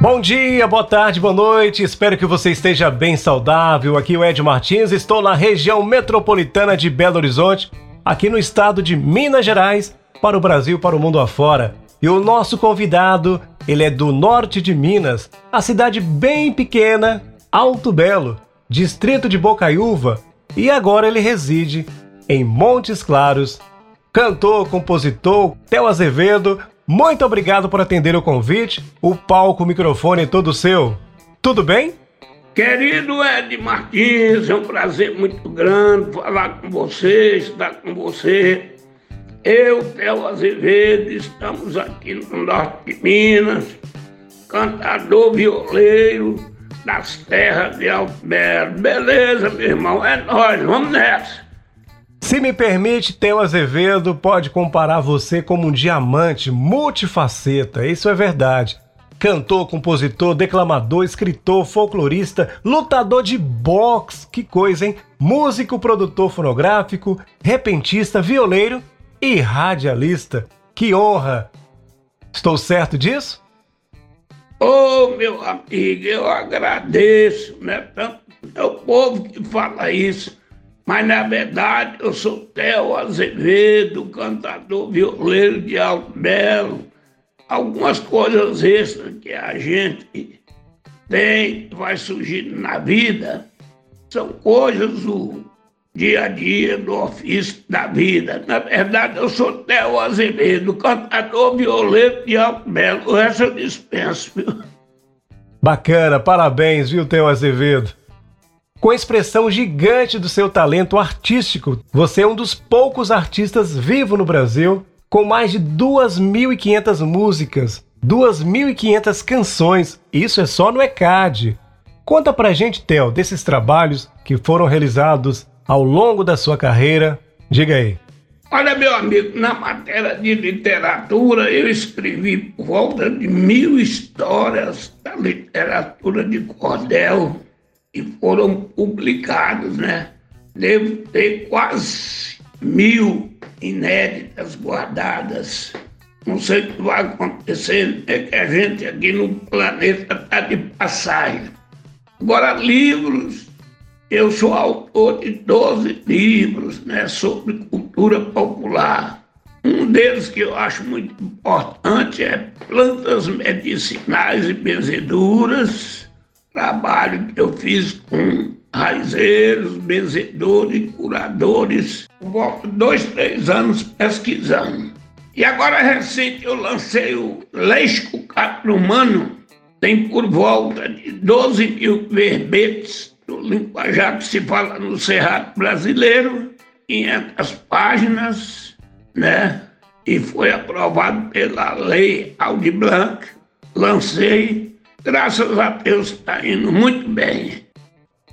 Bom dia, boa tarde, boa noite. Espero que você esteja bem saudável. Aqui é o Ed Martins, estou na região metropolitana de Belo Horizonte, aqui no estado de Minas Gerais, para o Brasil, para o mundo afora. E o nosso convidado, ele é do norte de Minas, a cidade bem pequena, Alto Belo, distrito de Bocaiúva, e agora ele reside em Montes Claros. Cantor, compositor, Theo Azevedo, muito obrigado por atender o convite. O palco, o microfone todo seu. Tudo bem? Querido Ed Martins, é um prazer muito grande falar com você, estar com você. Eu, Theo Azevedo, estamos aqui no norte de Minas, cantador violeiro das terras de Alto Beleza, meu irmão? É nós, vamos nessa. Se me permite, Theo Azevedo pode comparar você como um diamante multifaceta, isso é verdade. Cantor, compositor, declamador, escritor, folclorista, lutador de boxe, que coisa, hein? Músico, produtor fonográfico, repentista, violeiro e radialista. Que honra! Estou certo disso? Ô, oh, meu amigo, eu agradeço, né? Tanto é o povo que fala isso. Mas na verdade eu sou Theo Azevedo, cantador violeiro de Alto Belo. Algumas coisas extras que a gente tem, vai surgindo na vida, são coisas do dia a dia, do ofício da vida. Na verdade, eu sou Theo Azevedo, cantador violeiro de Alto Belo. Resto eu dispenso, viu? Bacana, parabéns, viu, Theo Azevedo? Com a expressão gigante do seu talento artístico, você é um dos poucos artistas vivos no Brasil com mais de 2.500 músicas, 2.500 canções. Isso é só no ECAD. Conta pra gente, Theo, desses trabalhos que foram realizados ao longo da sua carreira. Diga aí. Olha, meu amigo, na matéria de literatura eu escrevi por volta de mil histórias da literatura de cordel e foram publicados, né? Devo ter quase mil inéditas guardadas. Não sei o que vai acontecer, é que a gente aqui no planeta está de passagem. Agora, livros, eu sou autor de 12 livros né, sobre cultura popular. Um deles que eu acho muito importante é Plantas Medicinais e Benzeduras, trabalho que eu fiz com raizeiros, benzedores, curadores, dois, três anos pesquisando. E agora recente eu lancei o Leixo Caprumano, tem por volta de 12 mil verbetes do linguajar que se fala no Cerrado brasileiro, 500 páginas, né? E foi aprovado pela Lei Aldi Blanc. Lancei Graças a Deus está indo muito bem.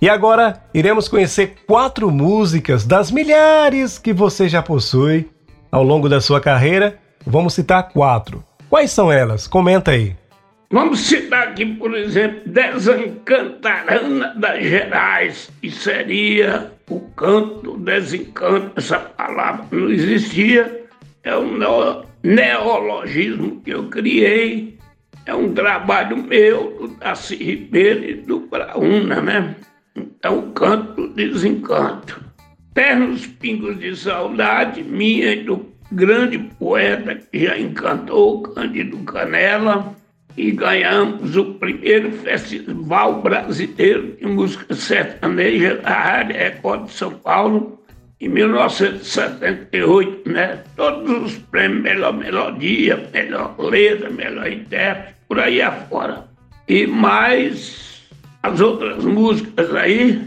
E agora iremos conhecer quatro músicas das milhares que você já possui ao longo da sua carreira. Vamos citar quatro. Quais são elas? Comenta aí. Vamos citar aqui, por exemplo, Desencantarana das Gerais, que seria o canto desencanto. Essa palavra não existia, é um neologismo que eu criei é um trabalho meu, do Darcy Ribeiro e do Brauna, né? Então, canto desencanto. Ternos pingos de saudade minha e do grande poeta que já encantou, Cândido Canela, e ganhamos o primeiro Festival Brasileiro de Música Sertaneja da Rádio Record de São Paulo, em 1978, né? Todos os prêmios, melhor melodia, melhor letra, melhor intérprete, por aí afora. E mais as outras músicas aí,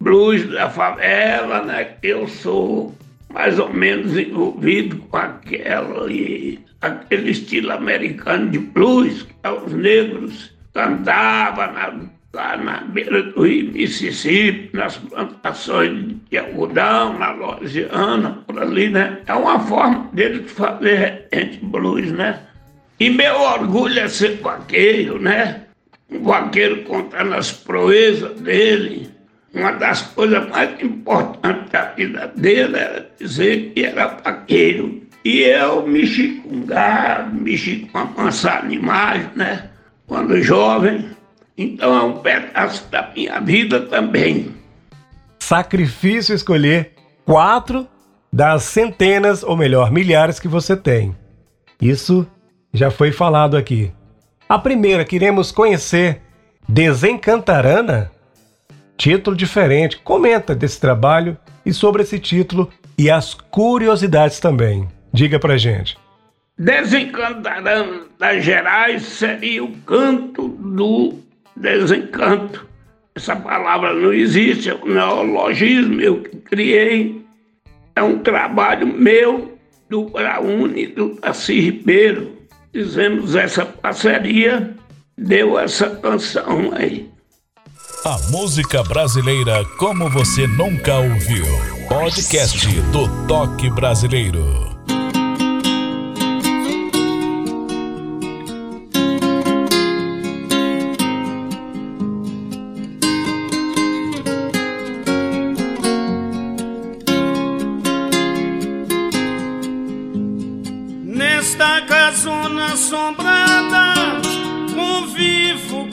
blues da favela, né? Que eu sou mais ou menos envolvido com aquela e aquele estilo americano de blues que os negros cantavam na lá na beira do rio Mississippi, nas plantações de algodão, na Louisiana, por ali, né? É uma forma dele de fazer blues, né? E meu orgulho é ser vaqueiro, né? Um vaqueiro contando as proezas dele. Uma das coisas mais importantes da vida dele era dizer que era vaqueiro. E eu mexi com gado, mexi com amansar animais, né? Quando jovem. Então é um pedaço da minha vida também. Sacrifício escolher quatro das centenas, ou melhor, milhares que você tem. Isso já foi falado aqui. A primeira, queremos conhecer Desencantarana? Título diferente. Comenta desse trabalho e sobre esse título e as curiosidades também. Diga pra gente. Desencantarana das Gerais seria o canto do desencanto. Essa palavra não existe, é um neologismo eu que criei. É um trabalho meu, do Braune e do Tassi Ribeiro. Fizemos essa parceria, deu essa canção aí. A música brasileira como você nunca ouviu. Podcast do Toque Brasileiro.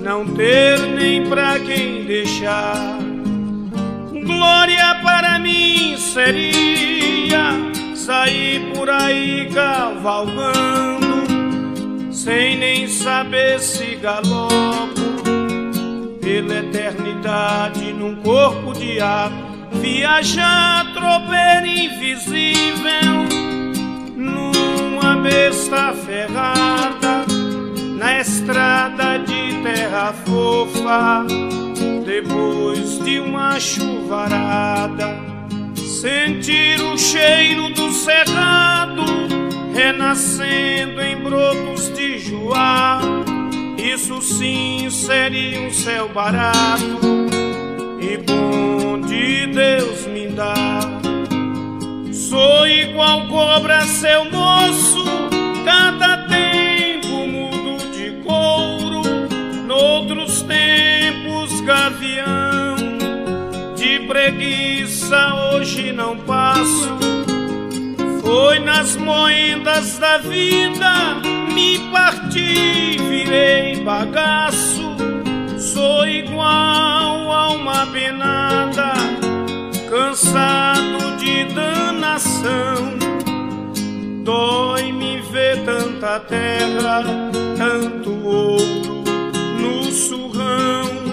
não ter nem pra quem deixar. Glória para mim seria sair por aí cavalgando, sem nem saber se galopo pela eternidade num corpo de ar, viajar tropeiro invisível uma besta ferrada na estrada de terra fofa. Depois de uma chuvarada, sentir o cheiro do cerrado renascendo em brotos de joá. Isso sim seria um céu barato e bom de Deus me dar. Sou igual cobra, seu moço, cada gavião. De preguiça hoje não passo, foi nas moendas da vida, me parti, virei bagaço. Sou igual a uma penada, cansado de danação. Dói-me ver tanta terra, tanto ouro no surrão.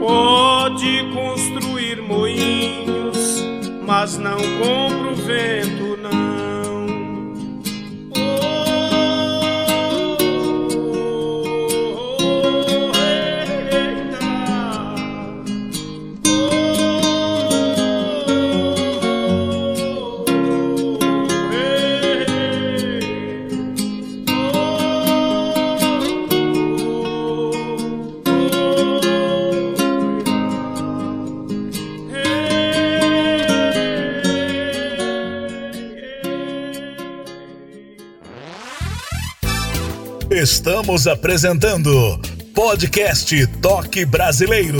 Pode construir moinhos, mas não compra o vento, não. Estamos apresentando Podcast Toque Brasileiro.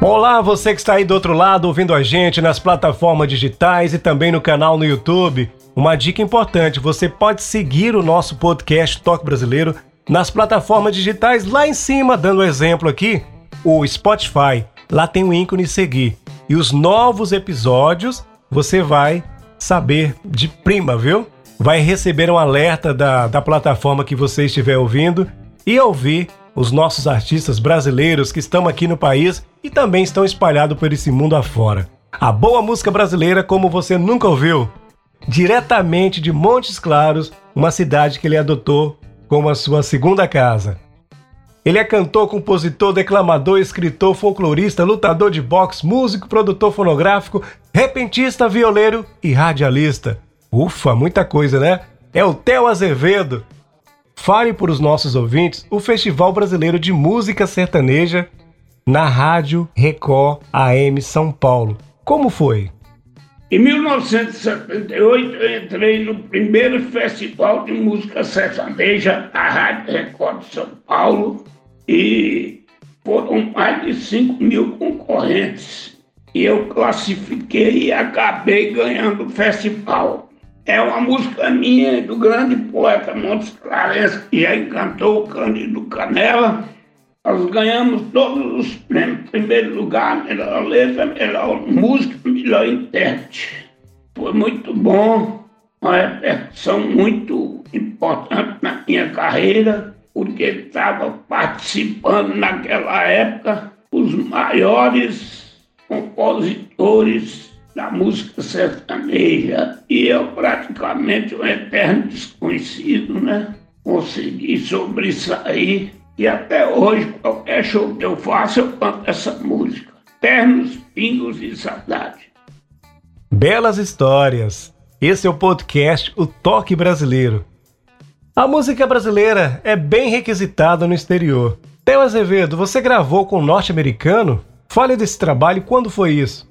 Olá, você que está aí do outro lado ouvindo a gente nas plataformas digitais e também no canal no YouTube. Uma dica importante: você pode seguir o nosso podcast Toque Brasileiro nas plataformas digitais lá em cima, dando exemplo aqui, o Spotify. Lá tem o ícone seguir. E os novos episódios você vai saber de prima, viu? vai receber um alerta da, da plataforma que você estiver ouvindo e ouvir os nossos artistas brasileiros que estão aqui no país e também estão espalhados por esse mundo afora. A boa música brasileira como você nunca ouviu. Diretamente de Montes Claros, uma cidade que ele adotou como a sua segunda casa. Ele é cantor, compositor, declamador, escritor, folclorista, lutador de boxe, músico, produtor fonográfico, repentista, violeiro e radialista. Ufa, muita coisa, né? É o Theo Azevedo. Fale para os nossos ouvintes o Festival Brasileiro de Música Sertaneja na Rádio Record AM São Paulo. Como foi? Em 1978, eu entrei no primeiro Festival de Música Sertaneja da Rádio Record de São Paulo e foram mais de 5 mil concorrentes. E eu classifiquei e acabei ganhando o festival. É uma música minha do grande poeta Montes Clarence, que já encantou o Cândido Canela. Nós ganhamos todos os prêmios. Primeiro lugar, melhor letra, melhor música, melhor intérprete. Foi muito bom, uma repercussão muito importante na minha carreira porque estava participando naquela época os maiores compositores da música sertaneja. E eu praticamente um eterno desconhecido, né? Consegui sobressair e até hoje, qualquer show que eu faço, eu canto essa música. Ternos, pingos e saudade. Belas histórias. Esse é o podcast O Toque Brasileiro. A música brasileira é bem requisitada no exterior. Theo Azevedo, você gravou com um norte-americano? Fale desse trabalho, quando foi isso?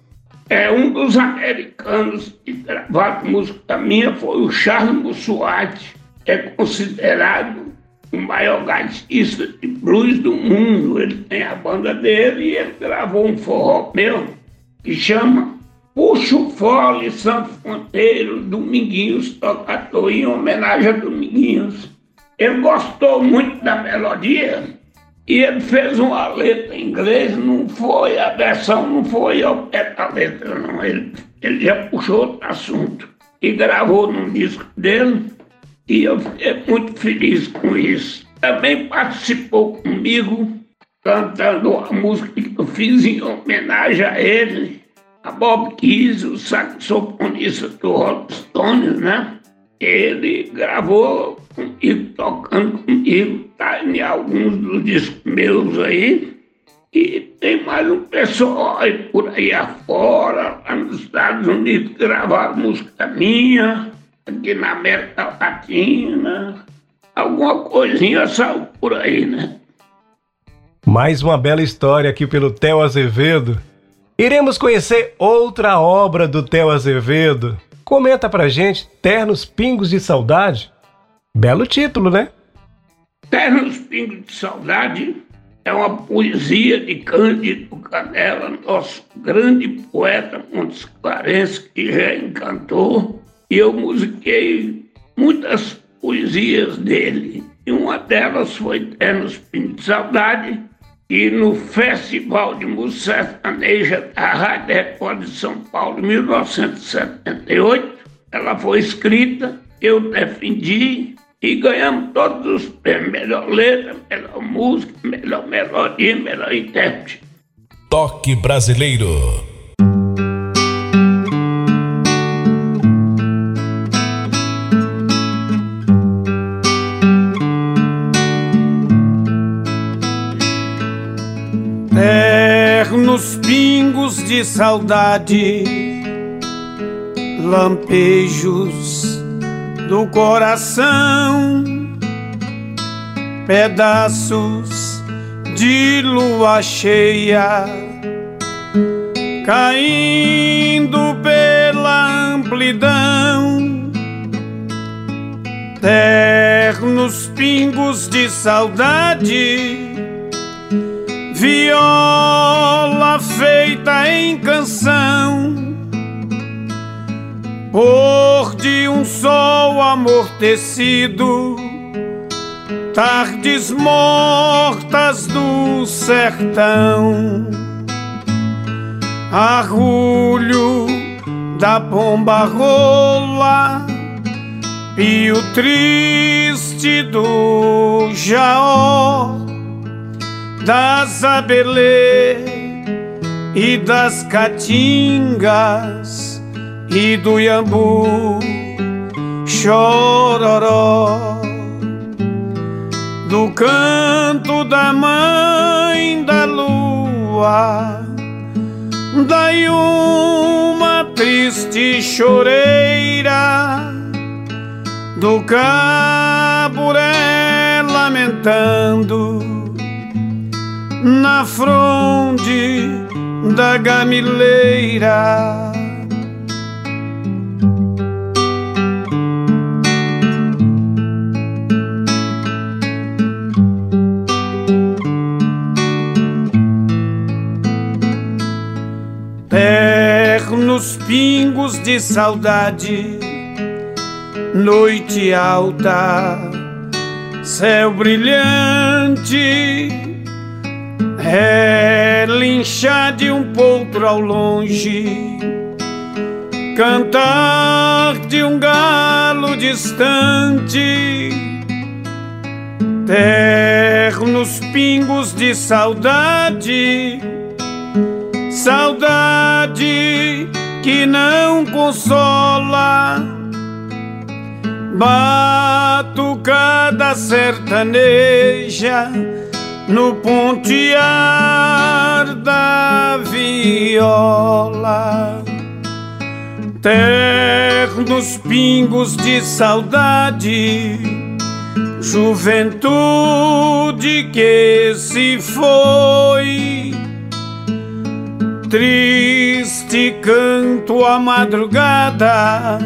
É, um dos americanos que gravaram música minha foi o Charles Mussuati, é considerado o maior gaitista de blues do mundo. Ele tem a banda dele e ele gravou um forró meu que chama Puxo Fole, Santo Fonteiro, Dominguinhos Tocador, em homenagem a Dominguinhos. Ele gostou muito da melodia e ele fez uma letra em inglês, não foi, a versão não foi ao pé da letra, não. Ele, ele já puxou outro assunto e gravou num disco dele e eu fiquei muito feliz com isso. Também participou comigo cantando a música que eu fiz em homenagem a ele a Bob Keys, o saxofonista do Rolling Stones, né? Ele gravou comigo, tocando comigo, tá em alguns dos discos meus aí. E tem mais um pessoal aí por aí afora, lá nos Estados Unidos, gravaram música minha, aqui na América Latina. Alguma coisinha saiu por aí, né? Mais uma bela história aqui pelo Theo Azevedo. Iremos conhecer outra obra do Theo Azevedo. Comenta pra gente, Ternos Pingos de Saudade? Belo título, né? Ternos Pingos de Saudade é uma poesia de Cândido Canela, nosso grande poeta Montes Clarence, que já encantou. E eu musiquei muitas poesias dele. E uma delas foi Ternos Pingos de Saudade, e no Festival de Música Sertaneja da Rádio Record de São Paulo, 1978, ela foi escrita, eu defendi e ganhamos todos os prêmios, melhor letra, melhor música, melhor melodia, melhor intérprete. Toque Brasileiro de saudade, lampejos do coração, pedaços de lua cheia caindo pela amplidão, ternos pingos de saudade viola feita em canção, por de um sol amortecido, tardes mortas do sertão, arrulho da pomba rola e o triste do Jaó, das Abelê e das Caatingas e do Iambu, chororó, do canto da mãe da lua, daí uma triste choreira do caburé lamentando na fronde da gamileira. Ternos pingos de saudade noite alta, céu brilhante, relinchar de um potro ao longe, cantar de um galo distante, ternos pingos de saudade, saudade que não consola. Batucada sertaneja no pontear da viola. Ternos pingos de saudade, juventude que se foi. Triste canto a madrugada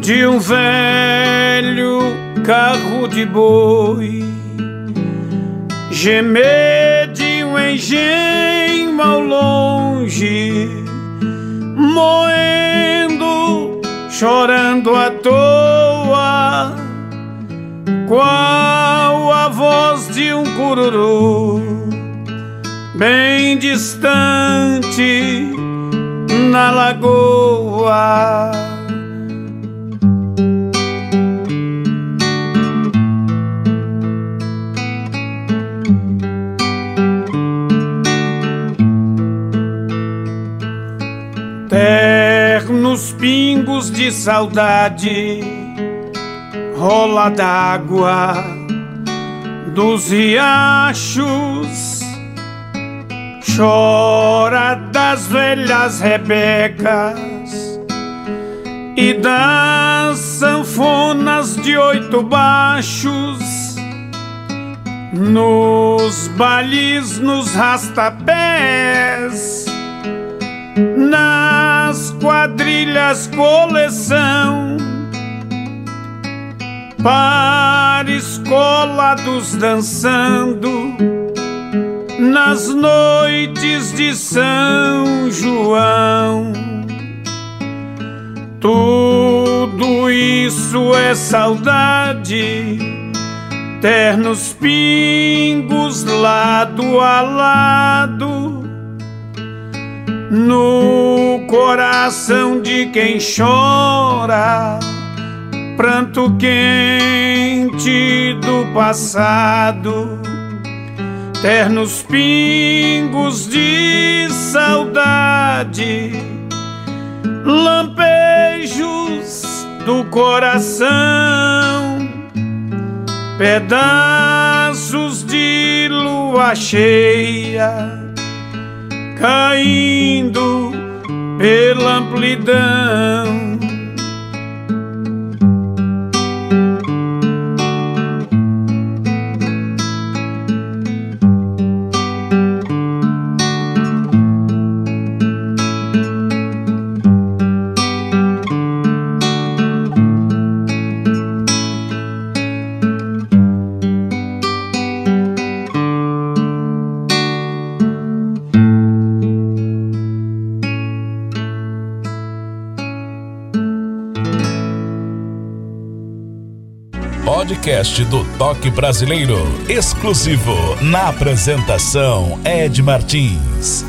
de um velho carro de boi, gemer de um engenho ao longe, moendo, chorando à toa, qual a voz de um cururu, bem distante na lagoa. De saudade, rola d'água dos riachos, chora das velhas rebecas e das sanfonas de oito baixos, nos bailes, nos rastapés nas quadrilhas coleção. Para escolados dançando. Nas noites de São João. Tudo isso é saudade, ternos pingos lado a lado no coração de quem chora, pranto quente do passado, ternos pingos de saudade, lampejos do coração, pedaços de lua cheia caindo pela amplidão podcast do Toque Brasileiro, exclusivo na apresentação Ed Martins.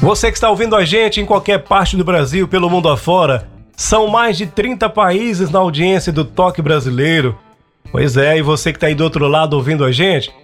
Você que está ouvindo a gente em qualquer parte do Brasil, pelo mundo afora, São mais de 30 países na audiência do Toque Brasileiro. Pois é, e você que está aí do outro lado ouvindo a gente?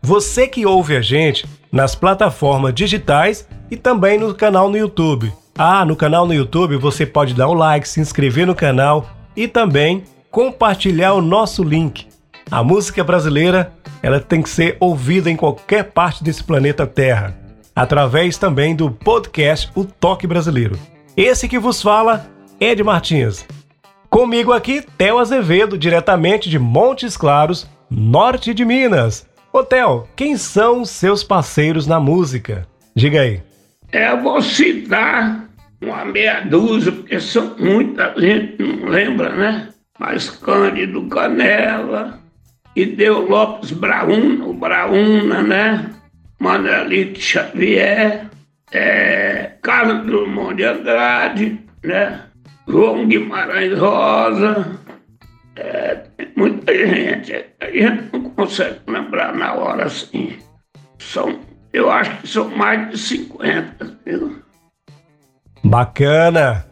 Você que ouve a gente nas plataformas digitais e também no canal no YouTube. Ah, no canal no YouTube você pode dar um like, se inscrever no canal e também compartilhar o nosso link. A música brasileira, ela tem que ser ouvida em qualquer parte desse planeta Terra, através também do podcast O Toque Brasileiro. Esse que vos fala, Ed Martins. Comigo aqui, Theo Azevedo, diretamente de Montes Claros, norte de Minas. Ô Theo, quem são seus parceiros na música? Diga aí. É, vou citar uma meia dúzia, porque são muita gente, não lembra, né? Mas Cândido Canela, e deu Lopes Brauna, Brauna, né? Manuelito Xavier, é, Carlos Drummond de Andrade, né? João Guimarães Rosa, é, muita gente. A gente não consegue lembrar na hora assim. São, eu acho que são mais de 50, viu? Bacana!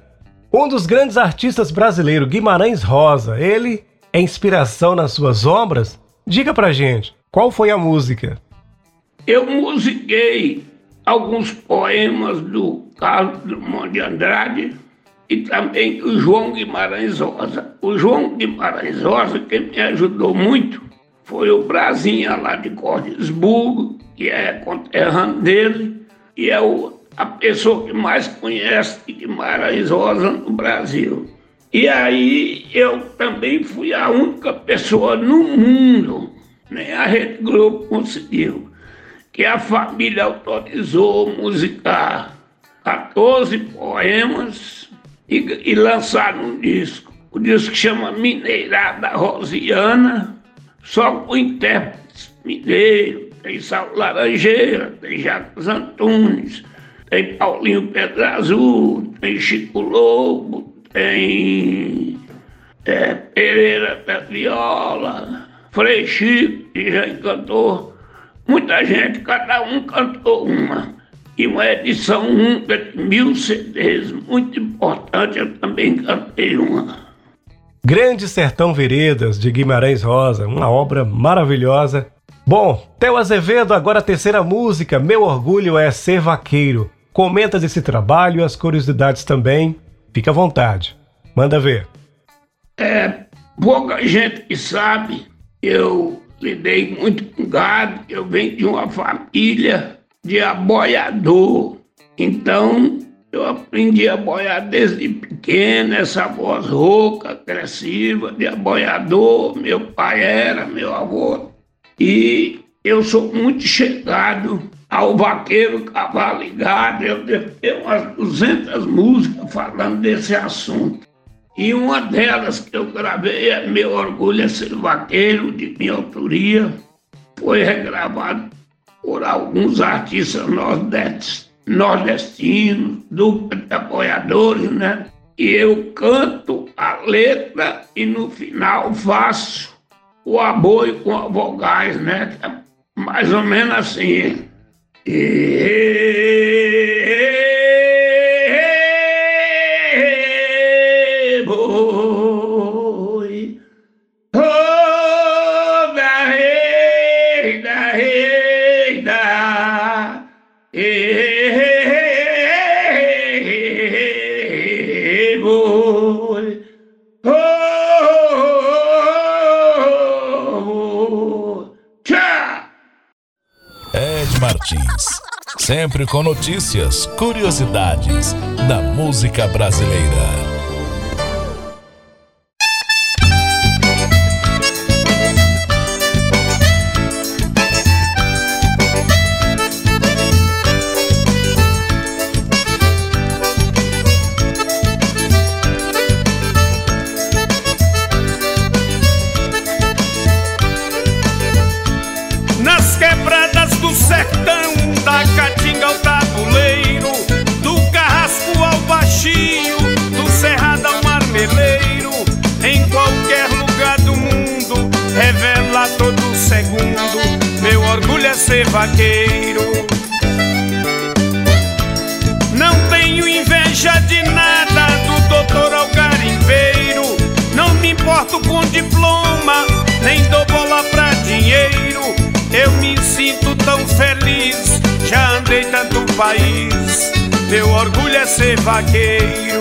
Um dos grandes artistas brasileiros, Guimarães Rosa, ele é inspiração nas suas obras? Diga pra gente, qual foi a música? Eu musiquei alguns poemas do Carlos Drummond de Andrade, e também o João Guimarães Rosa. O João Guimarães Rosa, quem me ajudou muito, foi o Brasinha lá de Cordesburgo, que é conterrâneo dele, e é o, a pessoa que mais conhece Guimarães Rosa no Brasil. E aí eu também fui a única pessoa no mundo, nem a Rede Globo conseguiu, que a família autorizou musicar 14 poemas e, e um disco. O disco chama Mineirada Rosiana, só com intérpretes mineiros. Tem Saulo Laranjeira, tem Jacques Antunes, tem Paulinho Pedro Azul, tem Chico Lobo, tem é, Pereira da Viola, Frei Chico, que já encantou. Muita gente, cada um cantou uma e uma edição única de mil CDs, muito importante, eu também cantei uma. Grande Sertão Veredas, de Guimarães Rosa, uma obra maravilhosa. Bom, Theo Azevedo, agora a terceira música, Meu Orgulho é Ser Vaqueiro. Comenta desse trabalho e as curiosidades também. Fica à vontade. Manda ver. É, pouca gente que sabe, eu lidei muito com gado, eu venho de uma família de aboiador. Então, eu aprendi a boiar desde pequeno, essa voz rouca, agressiva, de aboiador. Meu pai era, meu avô. E eu sou muito chegado ao vaqueiro cavalo ligado. Eu devo umas 200 músicas falando desse assunto. E uma delas que eu gravei é Meu Orgulho é Ser Vaqueiro, de minha autoria. Foi regravado por alguns artistas nordestinos, dupla de apoiadores, né? E eu canto a letra e no final faço o aboio com as vogais, né? É mais ou menos assim. E... sempre com notícias, curiosidades da música brasileira. Do sertão, da caatinga ao tabuleiro Do carrasco ao baixinho, do cerrado ao marmeleiro Em qualquer lugar do mundo, revela todo segundo Meu orgulho é ser vaqueiro. Não tenho inveja de nada do doutor ao garimpeiro Não me importo com diploma, nem dou tão feliz, já andei tanto país. Meu orgulho é ser vaqueiro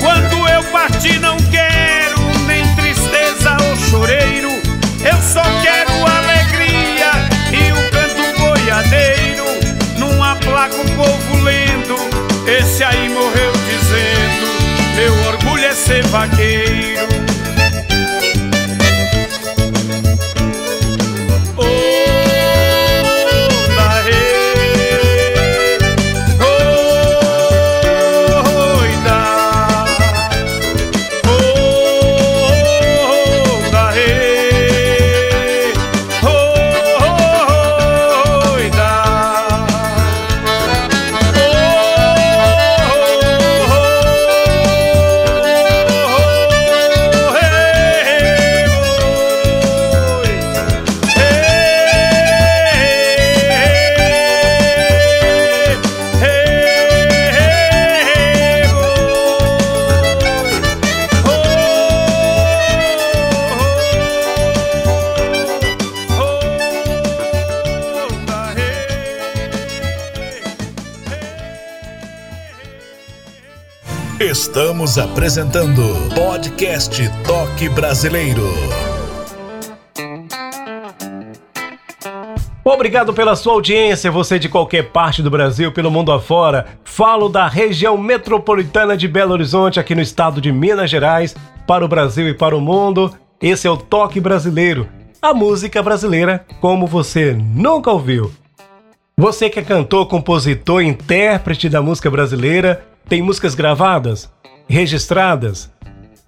Quando eu partir, não quero nem tristeza ou choreiro. Eu só quero alegria e o canto boiadeiro. Numa placa, o povo lendo. Esse aí morreu dizendo: Meu orgulho é ser vaqueiro. Estamos apresentando Podcast Toque Brasileiro. Obrigado pela sua audiência, você de qualquer parte do Brasil, pelo mundo afora. Falo da região metropolitana de Belo Horizonte, aqui no estado de Minas Gerais, para o Brasil e para o mundo. Esse é o Toque Brasileiro, a música brasileira como você nunca ouviu. Você que é cantor, compositor, intérprete da música brasileira, tem músicas gravadas, registradas?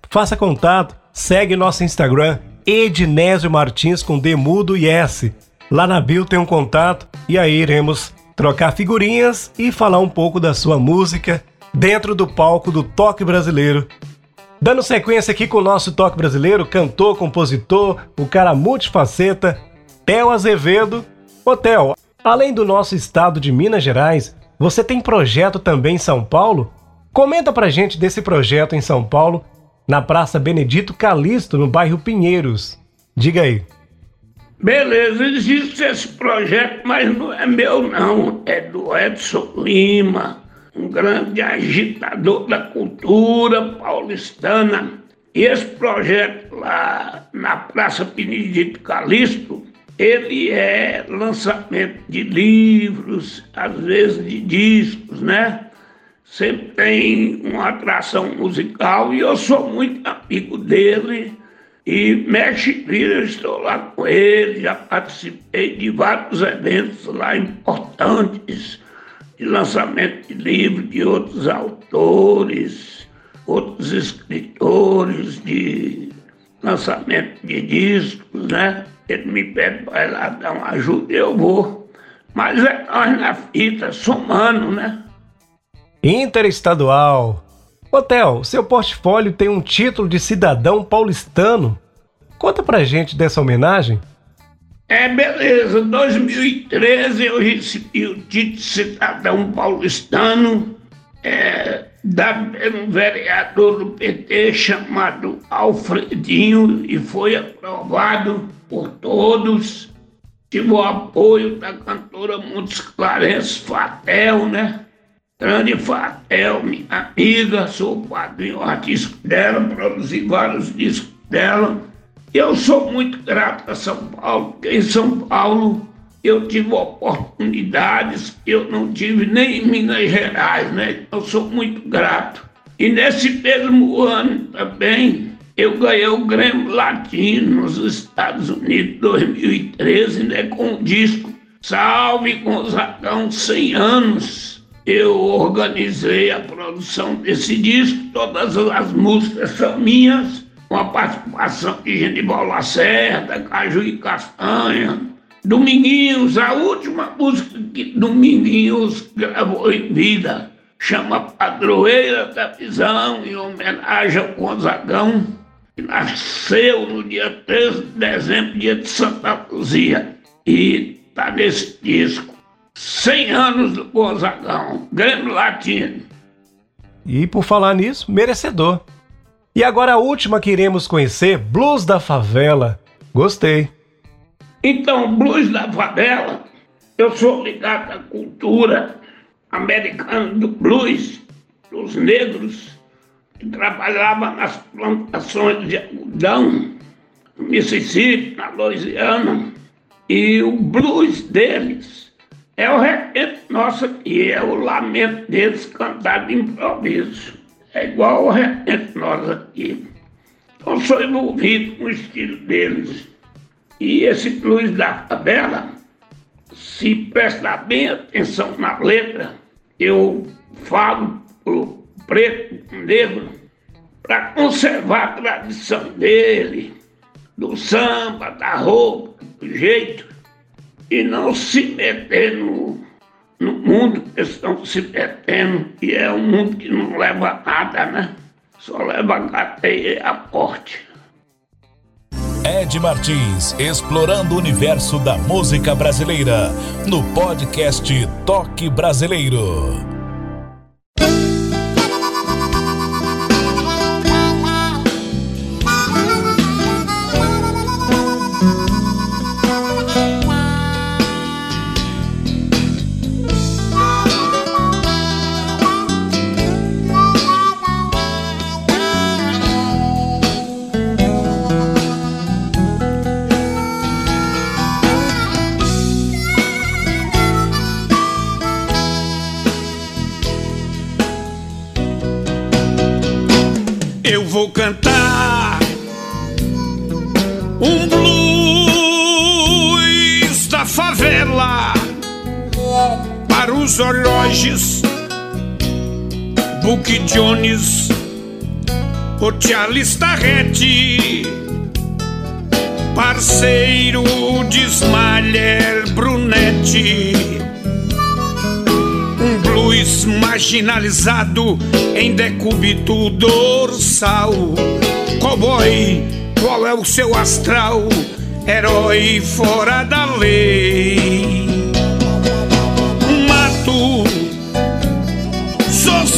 Faça contato, segue nosso Instagram, Ednésio Martins com D mudo e S. Lá na bio tem um contato e aí iremos trocar figurinhas e falar um pouco da sua música dentro do palco do Toque Brasileiro. Dando sequência aqui com o nosso Toque Brasileiro, cantor, compositor, o cara multifaceta, Theo Azevedo. Ô Theo, além do nosso estado de Minas Gerais, você tem projeto também em São Paulo? Comenta pra gente desse projeto em São Paulo, na Praça Benedito Calixto, no bairro Pinheiros. Diga aí. Beleza, existe esse projeto, mas não é meu não, é do Edson Lima, um grande agitador da cultura paulistana. E esse projeto lá na Praça Benedito Calixto, ele é lançamento de livros, às vezes de discos, né? Sempre tem uma atração musical e eu sou muito amigo dele. E Mexe eu estou lá com ele, já participei de vários eventos lá importantes, de lançamento de livros de outros autores, outros escritores, de lançamento de discos, né? Ele me pede para ir lá dar uma ajuda, eu vou. Mas é nós na fita, somando, né? Interestadual. Hotel, seu portfólio tem um título de cidadão paulistano. Conta pra gente dessa homenagem. É, beleza. 2013 eu recebi o título de cidadão paulistano é, da um vereador do PT chamado Alfredinho e foi aprovado por todos. Tive o apoio da cantora Montes Clarence Fatel, né? Grande Fatel, minha amiga, sou padrinho artístico dela, produzi vários discos dela. Eu sou muito grato a São Paulo, porque em São Paulo eu tive oportunidades que eu não tive nem em Minas Gerais, né? Eu sou muito grato. E nesse mesmo ano também eu ganhei o Grêmio Latino nos Estados Unidos 2013, né? Com o disco Salve Gonzagão 100 anos. Eu organizei a produção desse disco, todas as músicas são minhas, com a participação de Genival Lacerda, Caju e Castanha, Dominguinhos, a última música que Dominguinhos gravou em vida, chama Padroeira da Visão, em homenagem ao Gonzagão, nasceu no dia 13 de dezembro, dia de Santa Luzia, e está nesse disco. 100 anos do Gonzagão, Grêmio Latino. E por falar nisso, merecedor. E agora a última que iremos conhecer, Blues da Favela. Gostei. Então, Blues da Favela, eu sou ligado à cultura americana do blues, dos negros, que trabalhavam nas plantações de algodão, no Mississippi, na Louisiana, e o blues deles é o requento nosso aqui, é o lamento deles cantado de improviso. É igual o requento nosso aqui. Então sou envolvido com o estilo deles. E esse blues da favela, se prestar bem atenção na letra, eu falo pro preto, negro, para conservar a tradição dele, do samba, da roupa, do jeito, e não se meter no, no mundo que estão se metendo, que é um mundo que não leva nada, né? Só leva a cadeia e a porte. Ed Martins, explorando o universo da música brasileira, no podcast Toque Brasileiro. Eu vou cantar um blues da favela para os relógios, Book Jones, o Charles Tarretti, parceiro de Smaller Brunetti marginalizado em decúbito dorsal. Cowboy, qual é o seu astral? Herói fora da lei. Mato social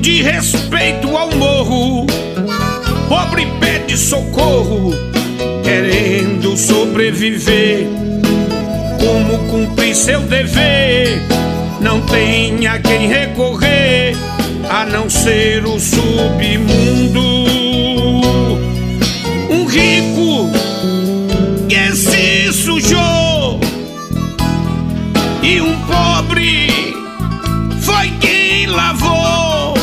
de respeito ao morro. Pobre pede socorro, querendo sobreviver como cumprir seu dever não tem a quem recorrer, a não ser o submundo. Um rico que se sujou e um pobre foi quem lavou.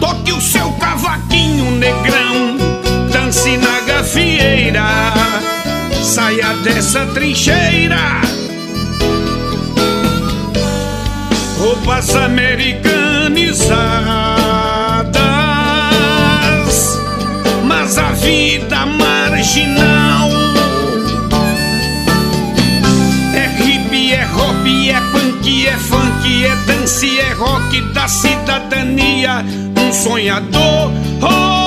Toque o seu cavaquinho negrão, dance na gafieira, saia dessa trincheira Roupas americanizadas, mas a vida marginal é hip, é hop, é punk, é funk, é dance, é rock da cidadania. Um sonhador. Oh.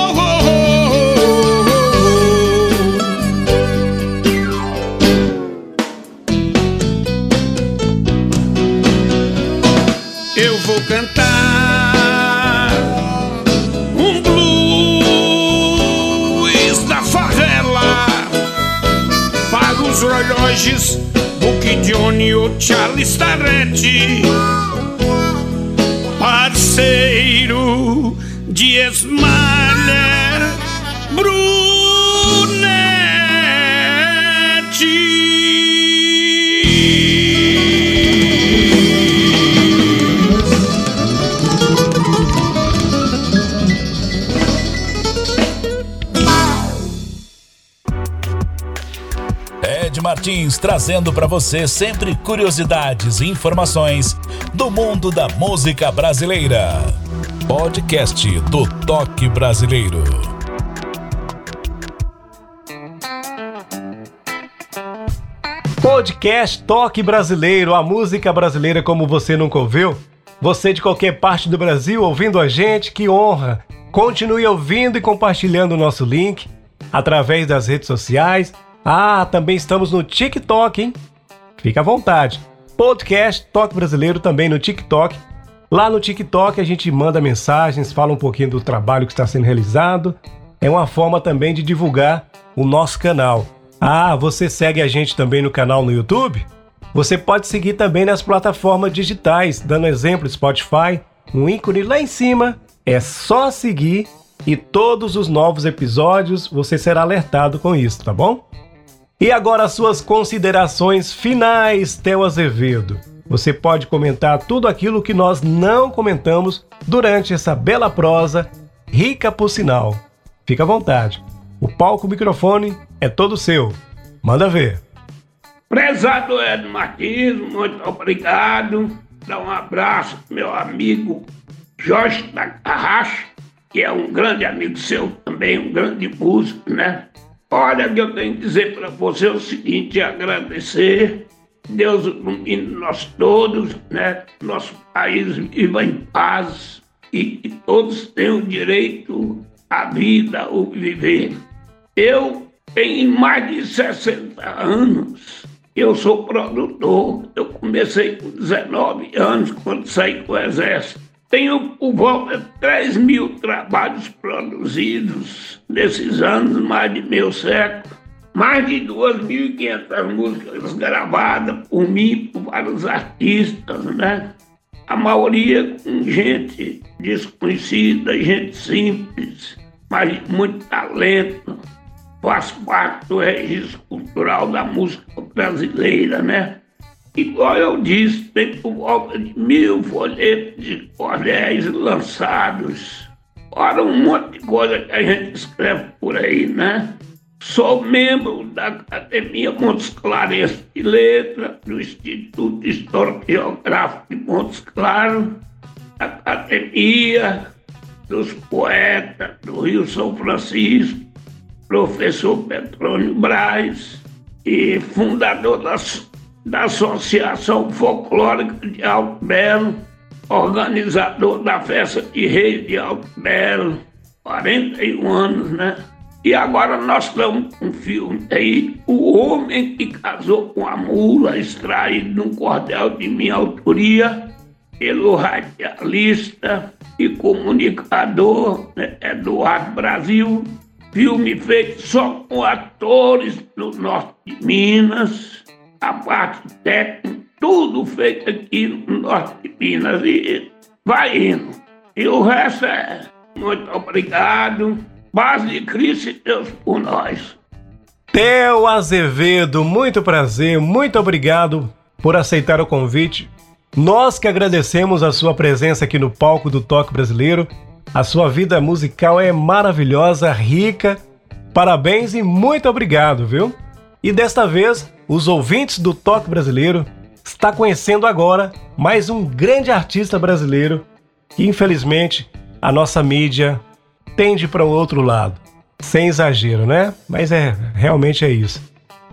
Cantar. Um blues da favela. Para os relógios Book Johnny ou Charles Tarretti parceiro de Esmalher Martins trazendo para você sempre curiosidades e informações do mundo da música brasileira. Podcast do Toque Brasileiro. Podcast Toque Brasileiro, a música brasileira como você nunca ouviu? Você de qualquer parte do Brasil ouvindo a gente, que honra! Continue ouvindo e compartilhando o nosso link através das redes sociais ah, também estamos no TikTok, hein? Fica à vontade. Podcast Toque Brasileiro também no TikTok. Lá no TikTok a gente manda mensagens, fala um pouquinho do trabalho que está sendo realizado. É uma forma também de divulgar o nosso canal. Ah, você segue a gente também no canal no YouTube? Você pode seguir também nas plataformas digitais, dando exemplo Spotify, um ícone lá em cima. É só seguir e todos os novos episódios você será alertado com isso, tá bom? E agora suas considerações finais, Theo Azevedo. Você pode comentar tudo aquilo que nós não comentamos durante essa bela prosa, rica por sinal. Fica à vontade. O palco o microfone é todo seu. Manda ver. Prezado Ed Martins, muito obrigado. Dá um abraço meu amigo Jorge Takahashi, que é um grande amigo seu também, um grande músico, né? Olha, que eu tenho que dizer para você o seguinte: agradecer. Deus ilumine nós todos, né? Nosso país viva em paz e que todos tenham direito à vida, ou viver. Eu tenho mais de 60 anos. Eu sou produtor. Eu comecei com 19 anos quando saí do exército. Tenho por volta de 3 mil trabalhos produzidos nesses anos, mais de meio século. Mais de 2.500 músicas gravadas por mim, por vários artistas, né? A maioria com gente desconhecida, gente simples, mas de muito talento. Faz parte do registro cultural da música brasileira, né? Igual eu disse, tem por volta de mil folhetos de cordéis lançados. Ora, um monte de coisa que a gente escreve por aí, né? Sou membro da Academia Montes Claros de Letra, do Instituto Histórico Geográfico de Montes Claros, Academia dos Poetas do Rio São Francisco, professor Petrônio Braz e fundador da da Associação Folclórica de Alto Belo, organizador da festa de Reis de Alto Belo, 41 anos, né? E agora nós estamos com um filme aí, O Homem que Casou com a Mula, extraído de um cordel de minha autoria, pelo radialista e comunicador né, Eduardo Brasil. Filme feito só com atores do norte de Minas a parte técnica, tudo feito aqui no norte de Minas e vai indo. E o resto é muito obrigado. Paz de Cristo e Deus por nós. Theo Azevedo, muito prazer, muito obrigado por aceitar o convite. Nós que agradecemos a sua presença aqui no palco do Toque Brasileiro. A sua vida musical é maravilhosa, rica. Parabéns e muito obrigado, viu? E desta vez, os ouvintes do Toque Brasileiro está conhecendo agora mais um grande artista brasileiro que infelizmente a nossa mídia tende para o outro lado. Sem exagero, né? Mas é, realmente é isso.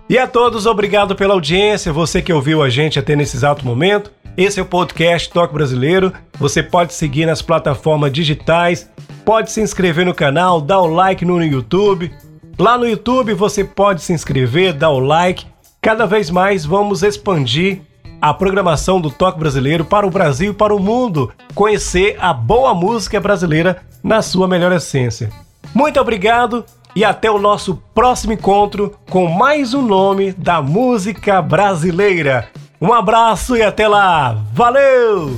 E a todos, obrigado pela audiência, você que ouviu a gente até nesse exato momento. Esse é o podcast Toque Brasileiro. Você pode seguir nas plataformas digitais, pode se inscrever no canal, dar o like no YouTube. Lá no YouTube você pode se inscrever, dar o like. Cada vez mais vamos expandir a programação do Toque Brasileiro para o Brasil e para o mundo, conhecer a boa música brasileira na sua melhor essência. Muito obrigado e até o nosso próximo encontro com mais um nome da música brasileira. Um abraço e até lá. Valeu!